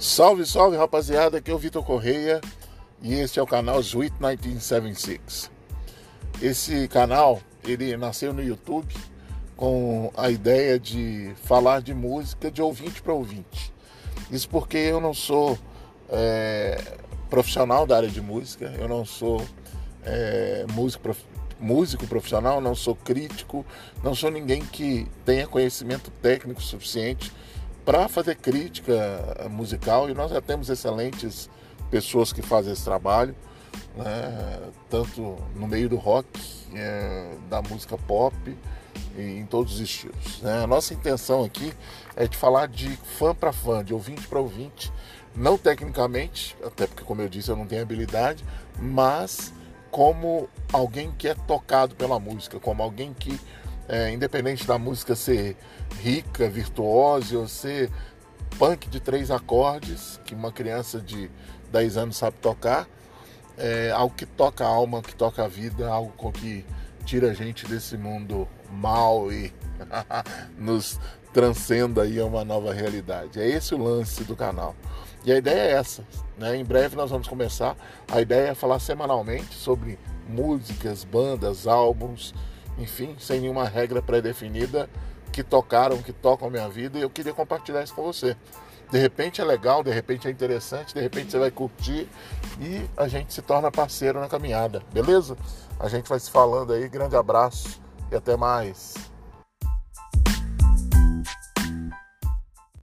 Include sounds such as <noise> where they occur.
Salve, salve rapaziada, aqui é o Vitor Correia e este é o canal Sweet 1976. Esse canal, ele nasceu no YouTube com a ideia de falar de música de ouvinte para ouvinte. Isso porque eu não sou é, profissional da área de música, eu não sou é, músico, prof... músico profissional, não sou crítico, não sou ninguém que tenha conhecimento técnico suficiente para fazer crítica musical e nós já temos excelentes pessoas que fazem esse trabalho, né? tanto no meio do rock, é, da música pop e em todos os estilos. Né? A nossa intenção aqui é de falar de fã para fã, de ouvinte para ouvinte, não tecnicamente, até porque como eu disse eu não tenho habilidade, mas como alguém que é tocado pela música, como alguém que é, independente da música ser rica, virtuosa ou ser punk de três acordes, que uma criança de 10 anos sabe tocar, é algo que toca a alma, que toca a vida, algo com que tira a gente desse mundo mal e <laughs> nos transcenda aí a uma nova realidade. É esse o lance do canal. E a ideia é essa. Né? Em breve nós vamos começar. A ideia é falar semanalmente sobre músicas, bandas, álbuns, enfim, sem nenhuma regra pré-definida, que tocaram, que tocam a minha vida e eu queria compartilhar isso com você. De repente é legal, de repente é interessante, de repente você vai curtir e a gente se torna parceiro na caminhada, beleza? A gente vai se falando aí, grande abraço e até mais.